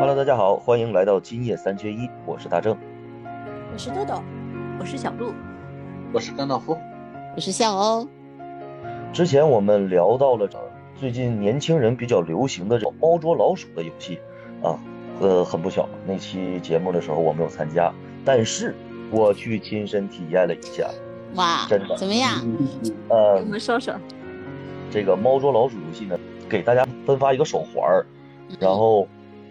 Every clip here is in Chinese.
Hello，大家好，欢迎来到今夜三缺一，我是大正。我是豆豆，我是小鹿，我是甘道夫，我是笑欧。之前我们聊到了最近年轻人比较流行的这种猫捉老鼠的游戏啊，呃，很不巧，那期节目的时候我没有参加，但是我去亲身体验了一下，哇，真的怎么样？呃给我，们说说。这个猫捉老鼠游戏呢，给大家分发一个手环儿，然后，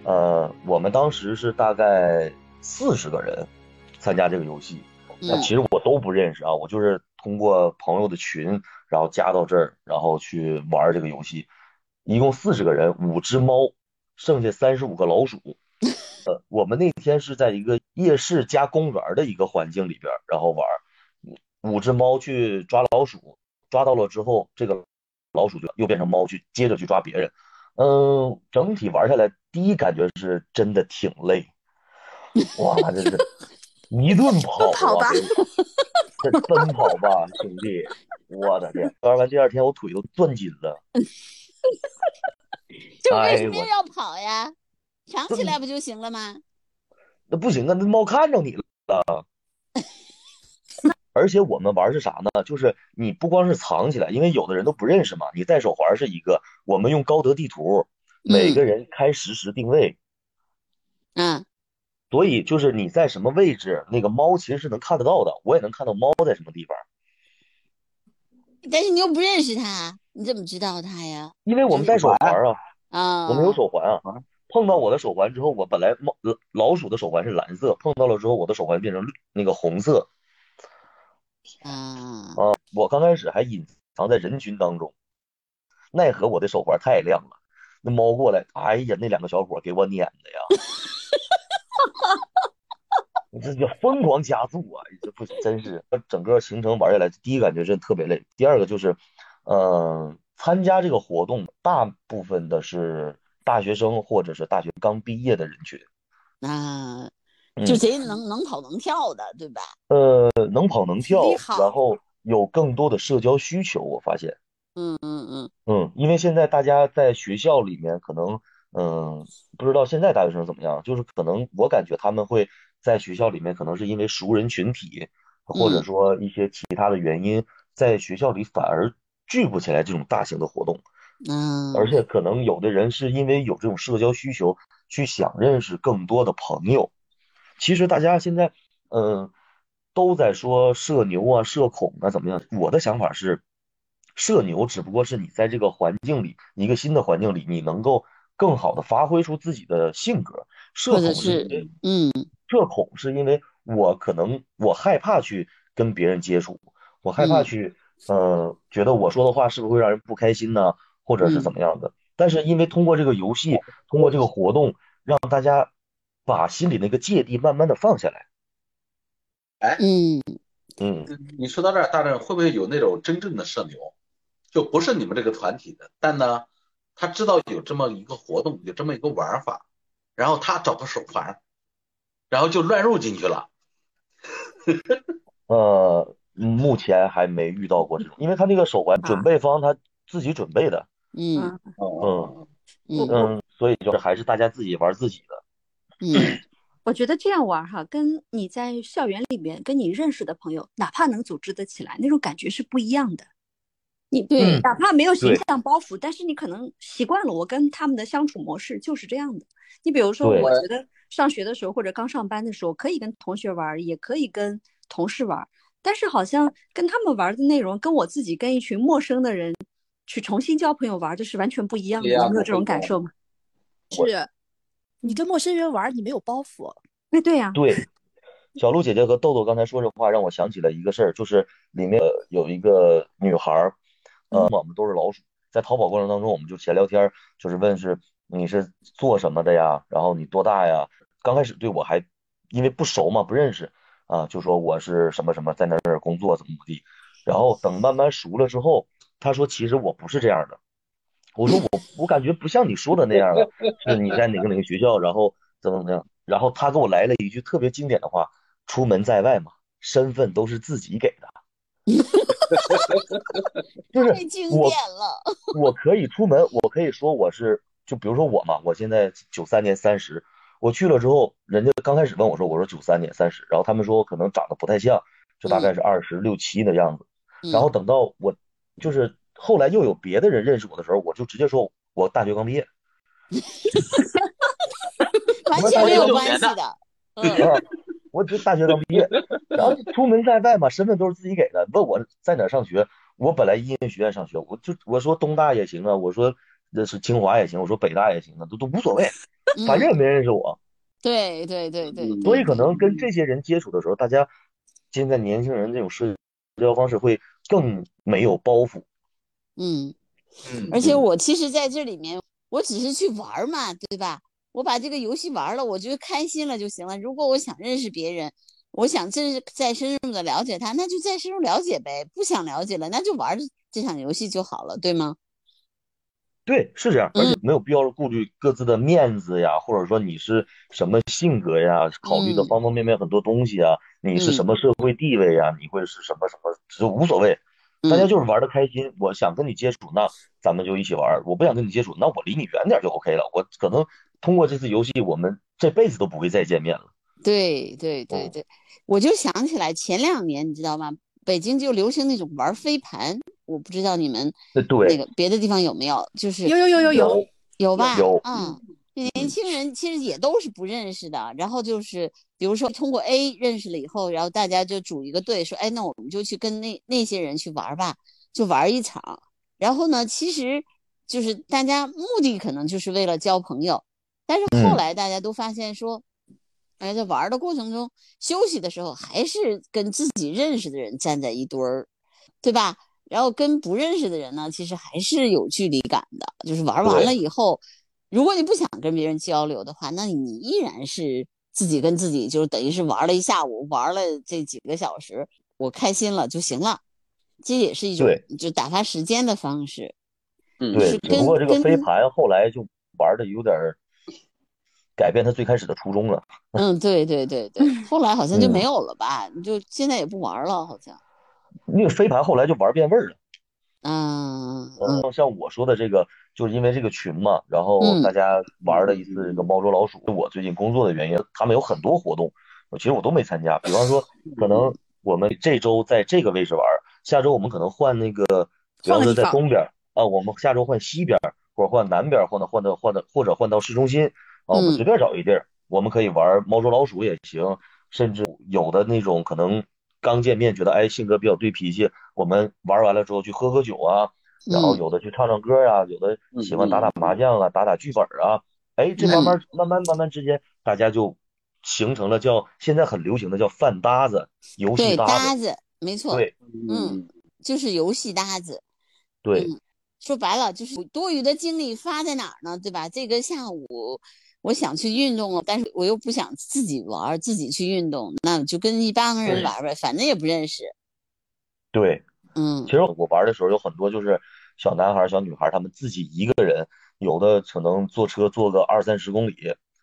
呃，我们当时是大概四十个人参加这个游戏，那嗯其实我都不认识啊，我就是通过朋友的群，然后加到这儿，然后去玩这个游戏，一共四十个人，五只猫，剩下三十五个老鼠。呃，我们那天是在一个夜市加公园的一个环境里边儿，然后玩儿，五只猫去抓老鼠，抓到了之后，这个老鼠就又变成猫去接着去抓别人。嗯，整体玩下来，第一感觉是真的挺累，哇，这是一顿跑 跑吧啊，这这奔跑吧，兄弟，我的天！玩完第二天我腿都攥紧了，就为什么要跑呀？藏起来不就行了吗？那不行啊，那猫看着你了。而且我们玩是啥呢？就是你不光是藏起来，因为有的人都不认识嘛，你戴手环是一个，我们用高德地图，每个人开实时定位，嗯，所以就是你在什么位置，那个猫其实是能看得到的，我也能看到猫在什么地方，但是你又不认识它，你怎么知道它呀？因为我们戴手环啊，啊，我们有手环啊。碰到我的手环之后，我本来猫老老鼠的手环是蓝色，碰到了之后，我的手环变成绿那个红色。啊，啊，我刚开始还隐藏在人群当中，奈何我的手环太亮了，那猫过来，哎呀，那两个小伙给我撵的呀，我这叫疯狂加速啊！这不真是。整个行程玩下来，第一感觉是特别累，第二个就是，嗯、参加这个活动大部分的是大学生或者是大学刚毕业的人群，啊，嗯就谁能能跑能跳的，对吧？呃，能跑能跳然后有更多的社交需求，我发现。嗯嗯嗯，嗯，因为现在大家在学校里面可能，嗯，不知道现在大学生怎么样，就是可能我感觉他们会在学校里面，可能是因为熟人群体，或者嗯说一些其他的原因，在学校里反而聚不起来这种大型的活动，嗯，而且可能有的人是因为有这种社交需求，去想认识更多的朋友。其实大家现在，嗯，都在说社牛啊、社恐啊怎么样？我的想法是，社牛只不过是你在这个环境里，一个新的环境里，你能够更好的发挥出自己的性格。社恐是因为嗯社恐是因为我可能我害怕去跟别人接触，我害怕嗯去，呃，觉得我说的话是不是会让人不开心呢，或者是怎么样的？但是因为通过这个游戏，通过这个活动，让大家把心里那个芥蒂慢慢的放下来。哎嗯，嗯，你说到这儿，大正会不会有那种真正的社牛，就不是你们这个团体的，但呢，他知道有这么一个活动，有这么一个玩法，然后他找个手环，然后就乱入进去了。呃，目前还没遇到过这种，因为他那个手环准备方他自己准备的，嗯嗯，嗯嗯，所以就是还是大家自己玩自己的。嗯 我觉得这样玩儿哈，跟你在校园里面跟你认识的朋友，哪怕能组织得起来，那种感觉是不一样的。你对哪怕没有形象包袱，但是你可能习惯了，我跟他们的相处模式就是这样的。你比如说，我觉得上学的时候或者刚上班的时候，可以跟同学玩儿，也可以跟同事玩儿，但是好像跟他们玩儿的内容，跟我自己跟一群陌生的人去重新交朋友玩儿的是完全不一样的。你有没有这种感受吗？是你跟陌生人玩儿，你没有包袱。哎，对呀、对，小鹿姐姐和豆豆刚才说这话，让我想起了一个事儿，就是里面呃有一个女孩儿，呃，我们都是老鼠，在淘宝过程当中，我们就闲聊天儿，就是问是你是做什么的呀，然后你多大呀？刚开始对我还因为不熟嘛，不认识啊，就说我是什么什么，在那儿工作怎么怎么地，然后等慢慢熟了之后，她说其实我不是这样的，我说我我感觉不像你说的那样啊，是你在哪个哪个学校，然后怎么怎么样。然后他给我来了一句特别经典的话：“出门在外嘛，身份都是自己给的。”就是太经我典了。我可以出门，我可以说我是，就比如说我嘛，我现在九三年三十，我去了之后，人家刚开始问我说，我说九三年三十，然后他们说我可能长得不太像，就大概是二十六七的样子。嗯然后等到我就是后来又有别的人认识我的时候，我就直接说我大学刚毕业。完全没有关系的。嗯啊，我只大学刚毕业，然后出门在外嘛，身份都是自己给的。问我在哪上学，我本来音乐学院上学，我就我说东大也行啊，我说那是清华也行，我说北大也行啊，都都无所谓，反正也没人认识我。对对对对，嗯所以可能跟这些人接触的时候，大家现在年轻人这种社交方式会更没有包袱。嗯，嗯，而且我其实在这里面，我只是去玩儿嘛，对吧？我把这个游戏玩了，我觉得开心了就行了。如果我想认识别人，我想真是再深入的了解他，那就再深入了解呗。不想了解了，那就玩这场游戏就好了，对吗？对，是这样，而且嗯没有必要顾虑各自的面子呀，或者说你是什么性格呀，考虑的嗯方方面面很多东西啊，你是什么社会地位呀，你会是什么什么，就无所谓，大家嗯就是玩的开心。我想跟你接触，那咱们就一起玩；我不想跟你接触，那我离你远点就 OK 了。我可能通过这次游戏，我们这辈子都不会再见面了。对对对哦对，我就想起来前两年，你知道吗？北京就流行那种玩飞盘，我不知道你们那个别的地方有没有，就是有有有有有，有吧？有嗯，年轻人其实也都是不认识的，然后就是比如说通过 A 认识了以后，然后大家就组一个队，说，哎，那我们就去跟那那些人去玩吧，就玩一场。然后呢，其实就是大家目的可能就是为了交朋友，但是后嗯来大家都发现说，哎，在玩的过程中，休息的时候还是跟自己认识的人站在一堆儿，对吧？然后跟不认识的人呢，其实还是有距离感的。就是玩完了以后，如果你不想跟别人交流的话，那你依然是自己跟自己，就是等于是玩了一下午，玩了这几个小时，我开心了就行了。这也是一种就打发时间的方式。嗯对，只不过这个飞盘后来就玩的有点改变他最开始的初衷了。嗯，对对对对，后来好像就嗯没有了吧？你就现在也不玩了，好像。那个飞盘后来就玩变味儿了。嗯，像我说的这个，就是因为这个群嘛，然后嗯大家玩了一次这个猫捉老鼠。我最近工作的原因，他们有很多活动，其实我都没参加。比方说，可能我们这周在这个位置玩，下周我们可能换那个，比方说在东边儿啊，我们下周换西边儿，或者换南边儿，换到换到换到或者换到市中心啊，我们嗯随便找一地儿，我们可以玩猫捉老鼠也行，甚至有的那种可能刚见面觉得哎性格比较对脾气，我们玩完了之后去喝喝酒啊。然后嗯有的去唱唱歌呀、有的喜欢打打麻将啊，打打剧本啊，哎，这慢慢慢慢慢慢之间，大家就形成了叫现在很流行的叫饭搭子、游戏，搭搭子，没错，对嗯，就是游戏搭子。对嗯说白了就是多余的精力发在哪儿呢？对吧？这个下午我想去运动了，但是我又不想自己玩，自己去运动，那就跟一帮人玩呗，反正也不认识。对。嗯其实我玩的时候有很多就是小男孩儿、小女孩儿，他们自己一个人，有的可能坐车坐个二三十公里，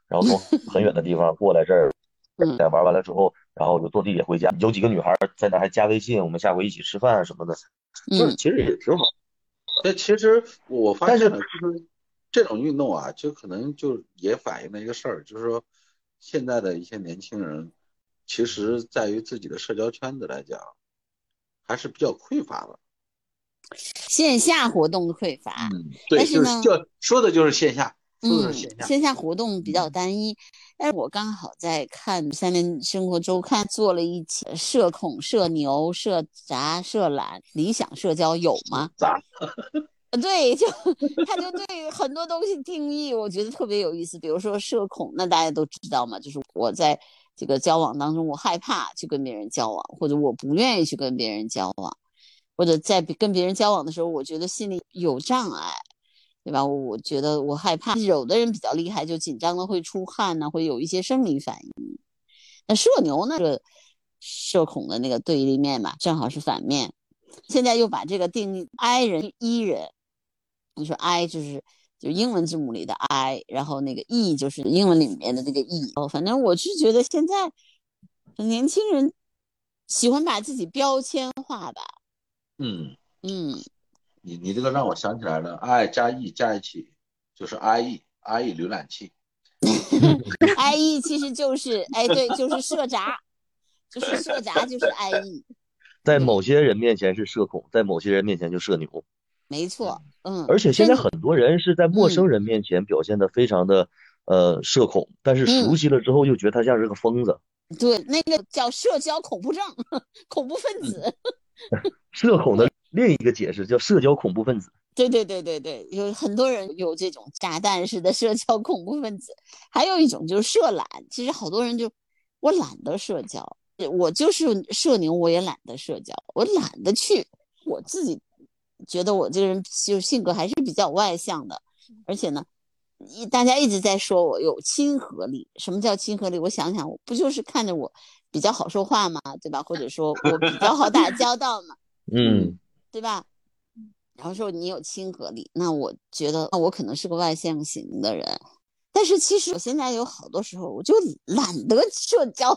然后从很远的地方过来这儿，嗯在玩完了之后，然后就坐地铁回家。有几个女孩儿在那儿还加微信，我们下回一起吃饭什么的，就是嗯其实也挺好。但其实我发现了，就是这种运动啊，就可能就也反映了一个事儿，就是说现在的一些年轻人，其实在于自己的社交圈子来讲，还是比较匮乏的。线下活动的匮乏，嗯，对，但是呢就是就说的就是线下，说的嗯是线，下。线下活动比较单一。但是我刚好在看《三联生活周刊》做了一期社恐、社牛、社杂、社懒、理想社交有吗？咋？呃对，就他就对很多东西定义，我觉得特别有意思。比如说社恐，那大家都知道嘛，就是我在这个交往当中，我害怕去跟别人交往，或者我不愿意去跟别人交往，或者在跟别人交往的时候，我觉得心里有障碍，对吧？我觉得我害怕。有的人比较厉害，就紧张的会出汗呢、会有一些生理反应。那社牛呢，这社恐的那个对立面嘛，正好是反面。现在又把这个定义 I 人、E 人。你说 I 就是就英文字母里的 I，然后那个 E 就是英文里面的那个 E。哦，反正我是觉得现在年轻人喜欢把自己标签化吧。嗯，嗯你你这个让我想起来了，i 加 e 加一起就是 IE，IE 浏览器。I E 其实就是哎对，就是社杂，就是社杂就是 I E，在某些人面前是社恐，在某些人面前就社牛。没错，嗯。而且现在很多人是在陌生人面前表现的非常的呃社恐，但是熟悉了之后又觉得他像是个疯子。对那个叫社交恐怖症，恐怖分子。社恐的另一个解释叫社交恐怖分子。对对对对对，有很多人有这种炸弹式的社交恐怖分子，还有一种就是社懒。其实好多人就我懒得社交，我就是社牛，我也懒得社交，我懒得去。我自己觉得我这个人就性格还是比较外向的，而且呢，一大家一直在说我有亲和力。什么叫亲和力？我想想，我不就是看着我比较好说话嘛，对吧？或者说我比较好打交道嘛，嗯，对吧？然后说你有亲和力，那我觉得那我可能是个外向型的人，但是其实我现在有好多时候我就懒得社交，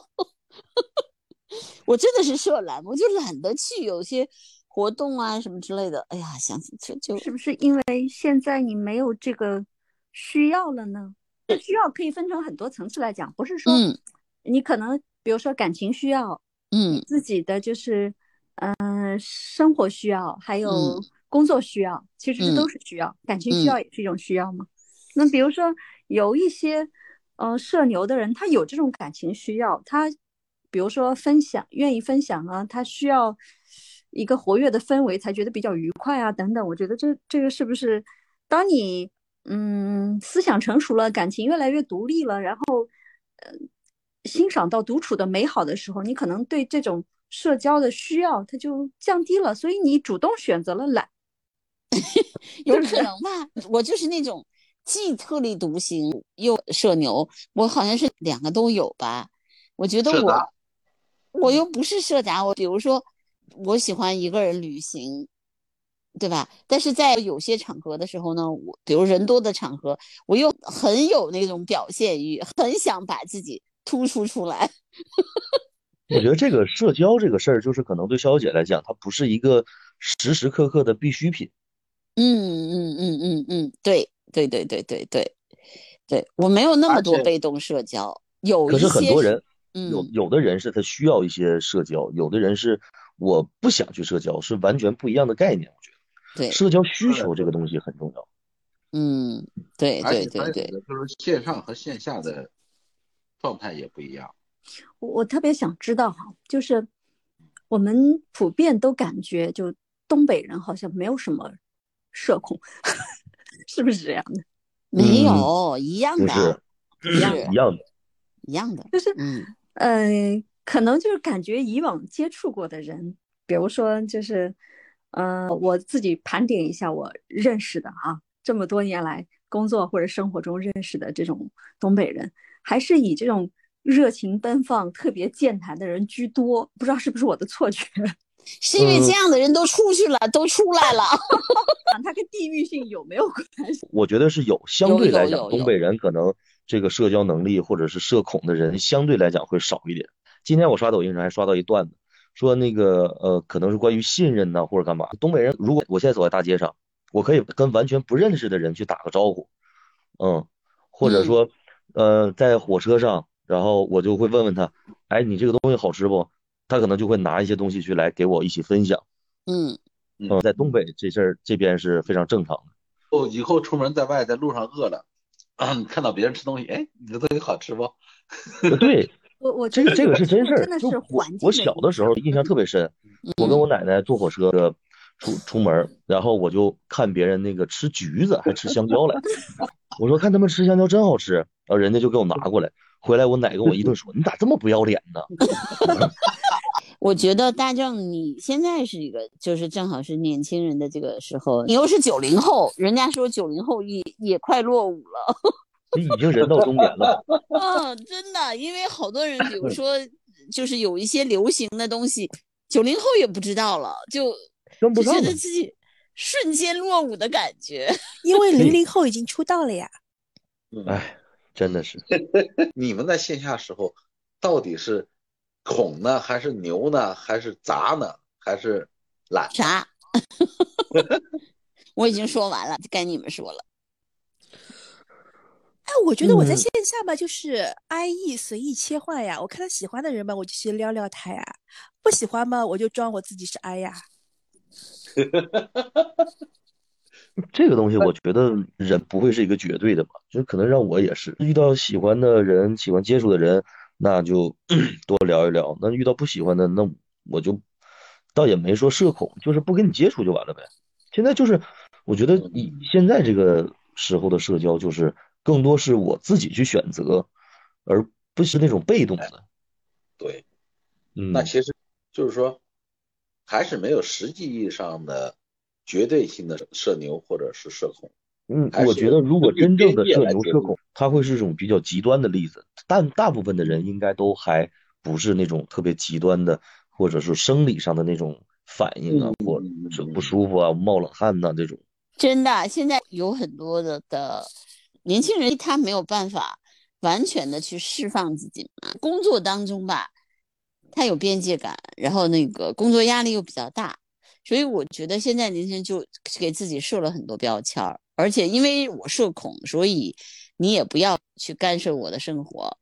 我真的是社懒，我就懒得去有些活动啊什么之类的。哎呀，想起就就是不是因为现在你没有这个需要了呢？这需要可以分成很多层次来讲，不是说嗯你可能比如说感情需要，嗯自己的就是嗯、呃生活需要，还有嗯工作需要，其实这都嗯是需要。感情需要也是一种需要嘛。那比如说有一些呃社牛的人，他有这种感情需要，他比如说分享，愿意分享啊，他需要一个活跃的氛围才觉得比较愉快啊，等等。我觉得这这个是不是当你嗯思想成熟了，感情越来越独立了，然后呃欣赏到独处的美好的时候，你可能对这种社交的需要它就降低了，所以你主动选择了懒。有可能吧？我就是那种既特立独行又社牛，我好像是两个都有吧。我觉得我我又不是社杂，我比如说我喜欢一个人旅行，对吧？但是在有些场合的时候呢，我比如人多的场合，我又很有那种表现欲，很想把自己突出出来。我觉得这个社交这个事儿，就是可能对肖小姐来讲，它不是一个时时刻刻的必需品。嗯嗯嗯嗯嗯，对对对对对对对，我没有那么多被动社交，有可一些很多人，有嗯有的人是他需要一些社交，有的人是我不想去社交，是完全不一样的概念。我觉得对社交需求这个东西很重要。嗯对对对对就是线上和线下的状态也不一样。我我特别想知道哈，就是我们普遍都感觉，就东北人好像没有什么社恐，是不是这样的？没嗯有一样的不是，不是一样的。一样的，就是嗯呃，可能就是感觉以往接触过的人，比如说就是，呃，我自己盘点一下我认识的啊，这么多年来工作或者生活中认识的这种东北人，还是以这种热情奔放、特别健谈的人居多，不知道是不是我的错觉？是因为嗯这样的人都出去了，都出来了。他跟地域性有没有关系？我觉得是有，相对来讲，东北人可能这个社交能力或者是社恐的人相对来讲会少一点。今天我刷抖音上还刷到一段子，说那个呃，可能是关于信任呐、或者干嘛。东北人如果我现在走在大街上，我可以跟完全不认识的人去打个招呼，嗯，或者说呃，在火车上，然后我就会问问他，哎，你这个东西好吃不？他可能就会拿一些东西去来给我一起分享。嗯，嗯，在东北这事儿这边是非常正常的。哦，以后出门在外，在路上饿了，啊，你看到别人吃东西，哎，你的东西好吃不？呃对，我我这个这个是真事儿真的，是我环境我小的时候印象特别深，我跟我奶奶坐火车的出出门，然后我就看别人那个吃橘子还吃香蕉来，我说看他们吃香蕉真好吃，然后人家就给我拿过来，回来我奶跟我一顿说，你咋这么不要脸呢？我觉得大正你现在是一个，就是正好是年轻人的这个时候，你又是九零后，人家说九零后也也快落伍了。这已经人到中年了，嗯，真的，因为好多人，比如说，就是有一些流行的东西，九零后也不知道了，就就觉跟不上了得自己瞬间落伍的感觉。因为零零后已经出道了呀。哎，真的是，你们在线下时候到底是恐呢，还是牛呢，还是杂呢，还是懒？啥？我已经说完了，该你们说了。哎，我觉得我在嗯线下嘛，就是 I E 随意切换呀。我看到喜欢的人吧，我就去撩撩他呀；不喜欢嘛，我就装我自己是 I 呀。这个东西，我觉得人不会是一个绝对的吧，就可能让我也是遇到喜欢的人、喜欢接触的人，那就 多聊一聊；那遇到不喜欢的，那我就倒也没说社恐，就是不跟你接触就完了呗。现在就是，我觉得以现在这个时候的社交，就是更多是我自己去选择，而不是那种被动的。对，嗯，那其实就是说，还是没有实际意义上的绝对性的社牛或者是社恐。嗯，我觉得如果真正的社牛社恐，它会是一种比较极端的例子，但大部分的人应该都还不是那种特别极端的，或者是生理上的那种反应啊，嗯或者是不舒服啊、冒冷汗呐、这种。真的，现在有很多的的年轻人，他没有办法完全的去释放自己嘛。工作当中吧，他有边界感，然后那个工作压力又比较大，所以我觉得现在年轻人就给自己设了很多标签儿。而且因为我社恐，所以你也不要去干涉我的生活，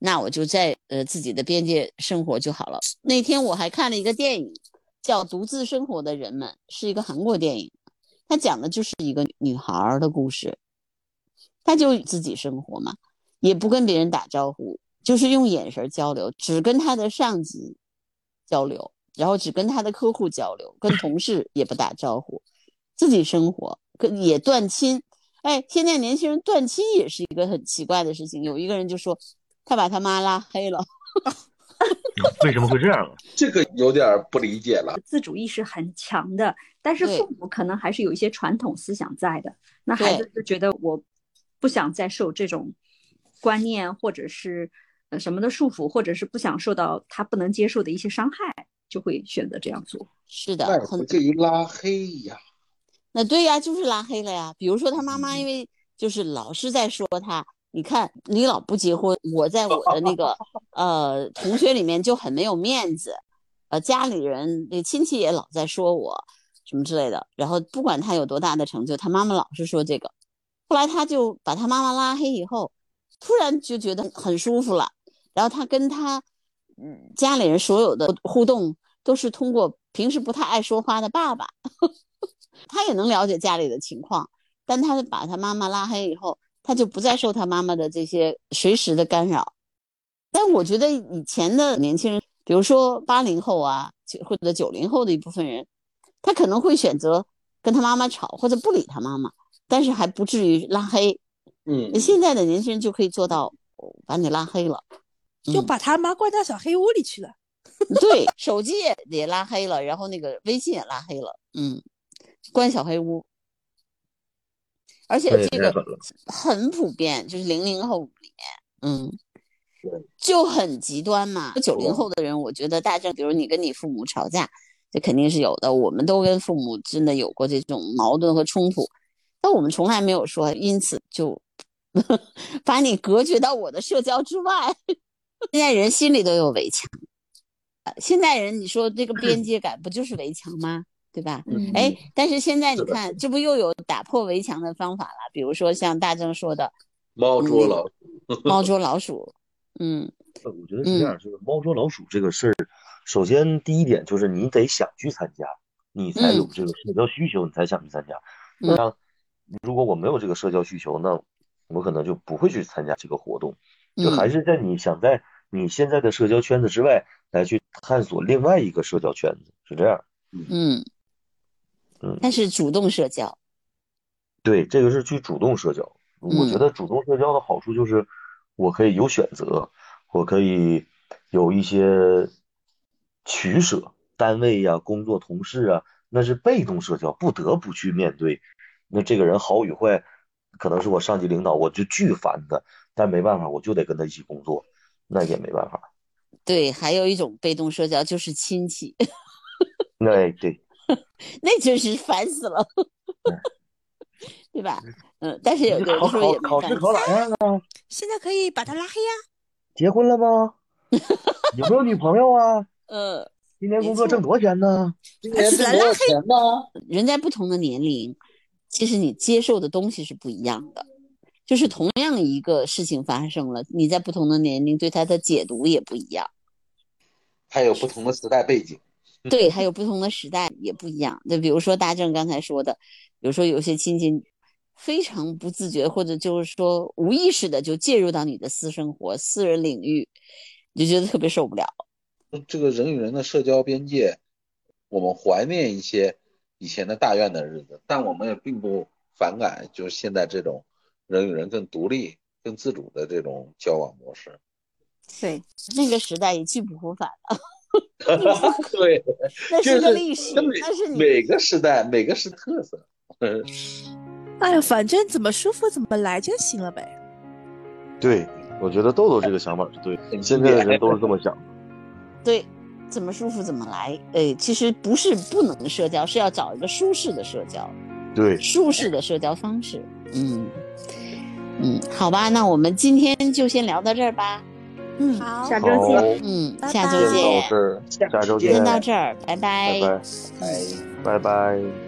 那我就在呃自己的边界生活就好了。那天我还看了一个电影，叫《独自生活的人们》，是一个韩国电影。他讲的就是一个女孩的故事，她就自己生活嘛，也不跟别人打招呼，就是用眼神交流，只跟他的上级交流，然后只跟他的客户交流，跟同事也不打招呼，自己生活，跟也断亲。哎，现在年轻人断亲也是一个很奇怪的事情。有一个人就说，他把他妈拉黑了。为什么会这样啊？这个有点不理解了。自主意识很强的，但是父母可能还是有一些传统思想在的。那孩子就觉得我不想再受这种观念或者是呃什么的束缚，或者是不想受到他不能接受的一些伤害，就会选择这样做。是的很不至于拉黑呀。那对呀，就是拉黑了呀。比如说他妈嗯妈，因为就是老是在说他，你看你老不结婚，我在我的那个 呃同学里面就很没有面子，呃家里人那亲戚也老在说我什么之类的。然后不管他有多大的成就，他妈妈老是说这个。后来他就把他妈妈拉黑以后，突然就觉得很舒服了。然后他跟他嗯家里人所有的互动都是通过平时不太爱说话的爸爸。他也能了解家里的情况，但他把他妈妈拉黑以后，他就不再受他妈妈的这些随时的干扰。但我觉得以前的年轻人，比如说八零后啊，或者九零后的一部分人，他可能会选择跟他妈妈吵，或者不理他妈妈，但是还不至于拉黑。嗯，现在的年轻人就可以做到哦把你拉黑了，嗯就把他妈关到小黑屋里去了。对，手机也也拉黑了，然后那个微信也拉黑了，嗯，关小黑屋。而且这个。很普遍，就是零零后里面，嗯，就很极端嘛。九零后的人，我觉得大正，比如你跟你父母吵架，这肯定是有的。我们都跟父母真的有过这种矛盾和冲突，但我们从来没有说因此就 把你隔绝到我的社交之外。现在人心里都有围墙，呃现在人你说这个边界感不就是围墙吗？对吧？嗯哎，但是现在你看，这不又有打破围墙的方法了？比如说像大正说的猫捉老鼠，猫捉老鼠，嗯呃我觉得是这样，就是猫捉老鼠这个事儿，首先第一点就是你得想去参加，你才有这个社交需求，你才想去参加。嗯那如果我没有这个社交需求，那我可能就不会去参加这个活动，就还嗯，是在你想在你现在的社交圈子之外来去探索另外一个社交圈子，是这样。嗯嗯，但是主动社交，对，这个是去主动社交。我觉嗯得主动社交的好处就是，我可以有选择，我可以有一些取舍，单位呀、工作同事啊，那是被动社交，不得不去面对。那这个人好与坏，可能是我上级领导，我就巨烦他，但没办法，我就得跟他一起工作，那也没办法。对，还有一种被动社交就是亲戚，那对，那真是烦死了，对吧？嗯，但是有的时候也考考试。考咋样啊？现在可以把他拉黑呀、结婚了吗？有没有女朋友啊？呃，今年工作挣多少钱呢？今年挣多少钱呢？人在不同的年龄，其实你接受的东西是不一样的。就是同样一个事情发生了，你在不同的年龄对它的解读也不一样。还有不同的时代背景。对，还有不同的时代也不一样。就比如说大正刚才说的，比如说有些亲戚非常不自觉，或者就是说无意识的就介入到你的私生活、私人领域，你就觉得特别受不了。这个人与人的社交边界，我们怀念一些以前的大院的日子，但我们也并不反感，就是现在这种人与人更独立、更自主的这种交往模式。对，那个时代一去不复返了。对，那是个历史，每那是你每个时代每个是特色。哎呀，反正怎么舒服怎么来就行了呗。对，我觉得豆豆这个想法是对的，现在的人都是这么想的。对，怎么舒服怎么来。哎，其实不是不能社交，是要找一个舒适的社交，对，舒适的社交方式。嗯嗯，好吧，那我们今天就先聊到这儿吧。嗯，好，下周见。嗯，拜下周见。下周见，先到这儿，拜拜拜拜，哎。拜拜。